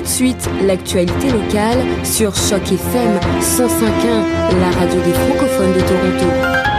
tout de suite l'actualité locale sur Choc FM 105.1, la radio des francophones de Toronto.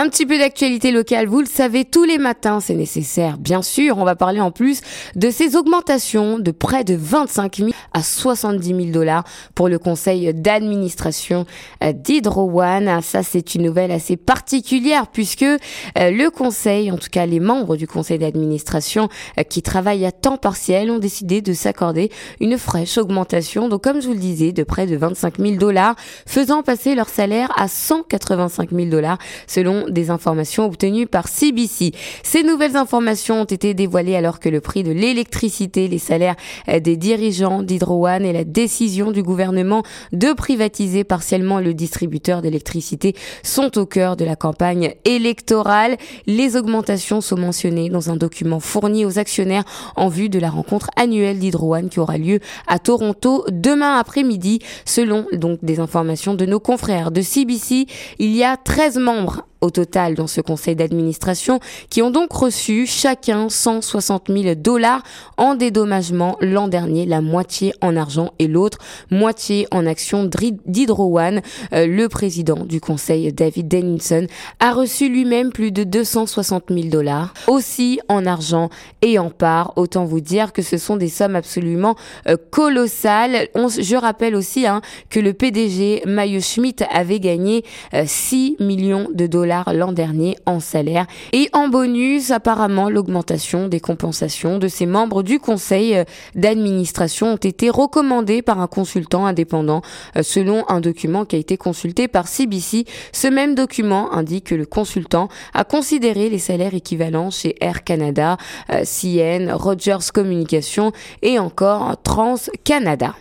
Un petit peu d'actualité locale, vous le savez, tous les matins, c'est nécessaire. Bien sûr, on va parler en plus de ces augmentations de près de 25 000 à 70 000 dollars pour le conseil d'administration euh, d'Hydro One. Ça, c'est une nouvelle assez particulière puisque euh, le conseil, en tout cas les membres du conseil d'administration euh, qui travaillent à temps partiel ont décidé de s'accorder une fraîche augmentation. Donc, comme je vous le disais, de près de 25 000 dollars, faisant passer leur salaire à 185 000 dollars selon des informations obtenues par CBC. Ces nouvelles informations ont été dévoilées alors que le prix de l'électricité, les salaires euh, des dirigeants d'Hydro One et la décision du gouvernement de privatiser partiellement le distributeur d'électricité sont au cœur de la campagne électorale. Les augmentations sont mentionnées dans un document fourni aux actionnaires en vue de la rencontre annuelle d'Hydro One qui aura lieu à Toronto demain après-midi. Selon donc des informations de nos confrères de CBC, il y a 13 membres au total dans ce conseil d'administration qui ont donc reçu chacun 160 000 dollars en dédommagement l'an dernier, la moitié en argent et l'autre moitié en action d'Hydro One. Euh, le président du conseil, David Dennison, a reçu lui-même plus de 260 000 dollars, aussi en argent et en part. Autant vous dire que ce sont des sommes absolument euh, colossales. je rappelle aussi hein, que le PDG Mayo Schmidt avait gagné 6 euh, millions de dollars l'an dernier en salaire. Et en bonus, apparemment, l'augmentation des compensations de ces membres du conseil euh, d'administration ont été recommandées par un consultant indépendant euh, selon un document qui a été consulté par CBC. Ce même document indique que le consultant a considéré les salaires équivalents chez Air Canada, euh, CN, Rogers Communication et encore Trans Canada.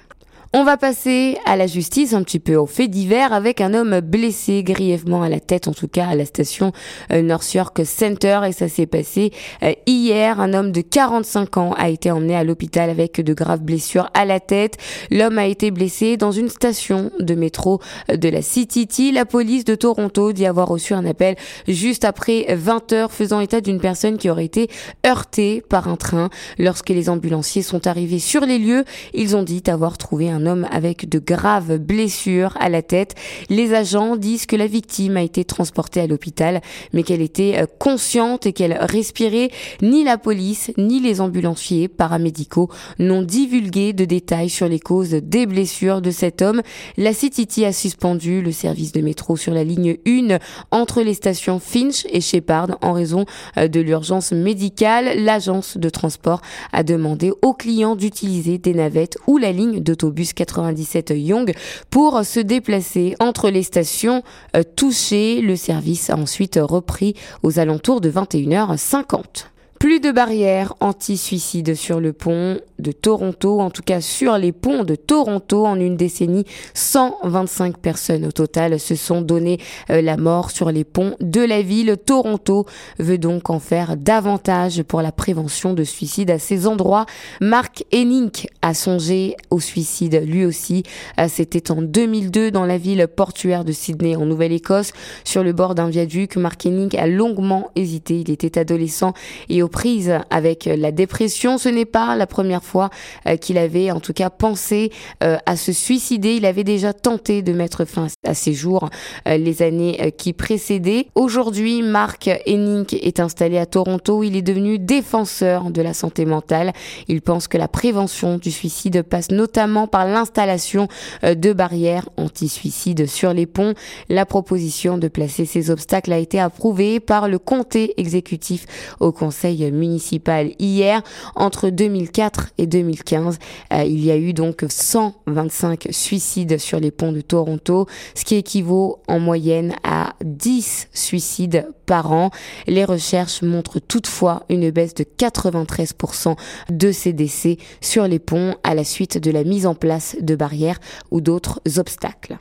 On va passer à la justice, un petit peu au fait divers, avec un homme blessé grièvement à la tête, en tout cas à la station euh, North York Center. Et ça s'est passé euh, hier. Un homme de 45 ans a été emmené à l'hôpital avec de graves blessures à la tête. L'homme a été blessé dans une station de métro euh, de la CTT. La police de Toronto dit avoir reçu un appel juste après 20 heures faisant état d'une personne qui aurait été heurtée par un train. Lorsque les ambulanciers sont arrivés sur les lieux, ils ont dit avoir trouvé un un homme avec de graves blessures à la tête. Les agents disent que la victime a été transportée à l'hôpital, mais qu'elle était euh, consciente et qu'elle respirait. Ni la police, ni les ambulanciers paramédicaux n'ont divulgué de détails sur les causes des blessures de cet homme. La CTT a suspendu le service de métro sur la ligne 1 entre les stations Finch et Shepard en raison euh, de l'urgence médicale. L'agence de transport a demandé aux clients d'utiliser des navettes ou la ligne d'autobus 97 Young pour se déplacer entre les stations euh, touchées. Le service a ensuite repris aux alentours de 21h50. Plus de barrières anti-suicide sur le pont de Toronto, en tout cas sur les ponts de Toronto en une décennie. 125 personnes au total se sont donné euh, la mort sur les ponts de la ville. Toronto veut donc en faire davantage pour la prévention de suicide à ces endroits. Mark Henning a songé au suicide lui aussi. Euh, c'était en 2002 dans la ville portuaire de Sydney en Nouvelle-Écosse sur le bord d'un viaduc. Mark Henning a longuement hésité. Il était adolescent et aux prises avec la dépression. Ce n'est pas la première fois euh, qu'il avait en tout cas pensé euh, à se suicider. Il avait déjà tenté de mettre fin à ses jours euh, les années qui précédaient. Aujourd'hui, Mark Henning est installé à Toronto. Il est devenu défenseur de la santé mentale. Il pense que la prévention du suicide passe notamment par l'installation de barrières anti-suicide sur les ponts. La proposition de placer ces obstacles a été approuvée par le comté exécutif au conseil municipal hier. Entre 2004 et 2015. Euh, il y a eu donc 125 suicides sur les ponts de Toronto, ce qui équivaut en moyenne à 10 suicides par an. Les recherches montrent toutefois une baisse de 93% de ces décès sur les ponts à la suite de la mise en place de barrières ou d'autres obstacles.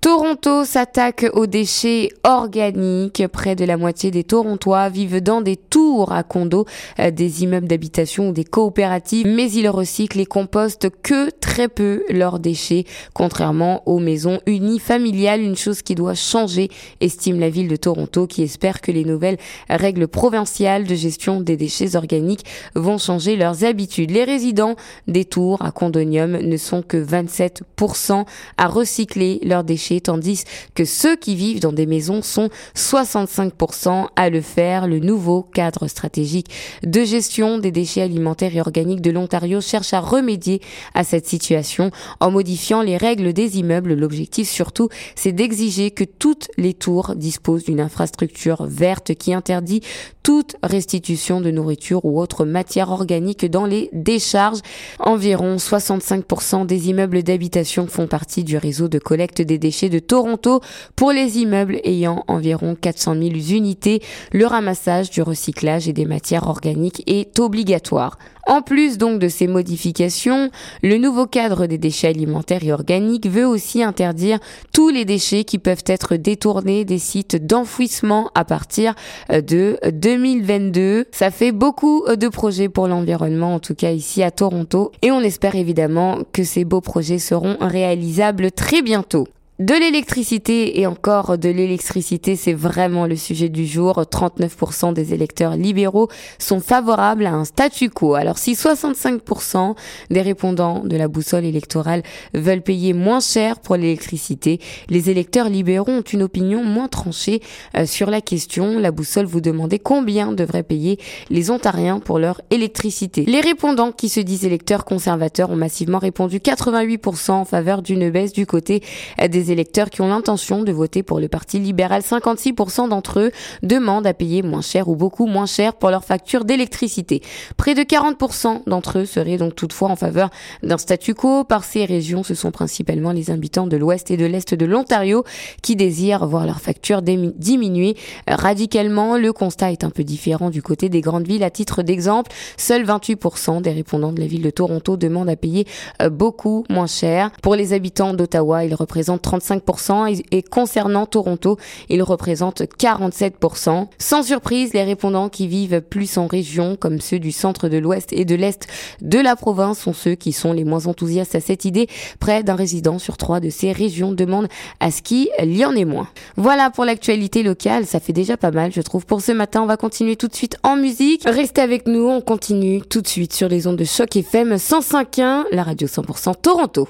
Toronto s'attaque aux déchets organiques. Près de la moitié des Torontois vivent dans des tours à condos, euh, des immeubles d'habitation ou des coopératives, mais ils recyclent et compostent que très peu leurs déchets, contrairement aux maisons unifamiliales, une chose qui doit changer, estime la ville de Toronto, qui espère que les nouvelles règles provinciales de gestion des déchets organiques vont changer leurs habitudes. Les résidents des tours à condonium ne sont que 27% à recycler leurs déchets tandis que ceux qui vivent dans des maisons sont 65% à le faire. Le nouveau cadre stratégique de gestion des déchets alimentaires et organiques de l'Ontario cherche à remédier à cette situation en modifiant les règles des immeubles. L'objectif surtout, c'est d'exiger que toutes les tours disposent d'une infrastructure verte qui interdit toute restitution de nourriture ou autre matière organique dans les décharges. Environ 65% des immeubles d'habitation font partie du réseau de collecte des déchets de Toronto. Pour les immeubles ayant environ 400 000 unités, le ramassage du recyclage et des matières organiques est obligatoire. En plus donc de ces modifications, le nouveau cadre des déchets alimentaires et organiques veut aussi interdire tous les déchets qui peuvent être détournés des sites d'enfouissement à partir euh, de 2022. Ça fait beaucoup euh, de projets pour l'environnement, en tout cas ici à Toronto, et on espère évidemment que ces beaux projets seront réalisables très bientôt. De l'électricité et encore de l'électricité, c'est vraiment le sujet du jour. 39% des électeurs libéraux sont favorables à un statu quo. Alors si 65% des répondants de la boussole électorale veulent payer moins cher pour l'électricité, les électeurs libéraux ont une opinion moins tranchée euh, sur la question. La boussole vous demandait combien devraient payer les Ontariens pour leur électricité. Les répondants qui se disent électeurs conservateurs ont massivement répondu 88% en faveur d'une baisse du côté euh, électeurs qui ont l'intention de voter pour le Parti libéral. 56% d'entre eux demandent à payer moins cher ou beaucoup moins cher pour leur facture d'électricité. Près de 40% d'entre eux seraient donc toutefois en faveur d'un statu quo. Par ces régions, ce sont principalement les habitants de l'ouest et de l'est de l'Ontario qui désirent voir leur facture diminuer radicalement. Le constat est un peu différent du côté des grandes villes. À titre d'exemple, seuls 28% des répondants de la ville de Toronto demandent à payer euh, beaucoup moins cher. Pour les habitants d'Ottawa, ils représentent 30 35% et concernant Toronto, il représente 47%. Sans surprise, les répondants qui vivent plus en région, comme ceux du centre de l'ouest et de l'est de la province, sont ceux qui sont les moins enthousiastes à cette idée. Près d'un résident sur trois de ces régions demande à ce qu'il y en ait moins. Voilà pour l'actualité locale, ça fait déjà pas mal, je trouve. Pour ce matin, on va continuer tout de suite en musique. Restez avec nous, on continue tout de suite sur les ondes de choc FM 105.1, la radio 100% Toronto.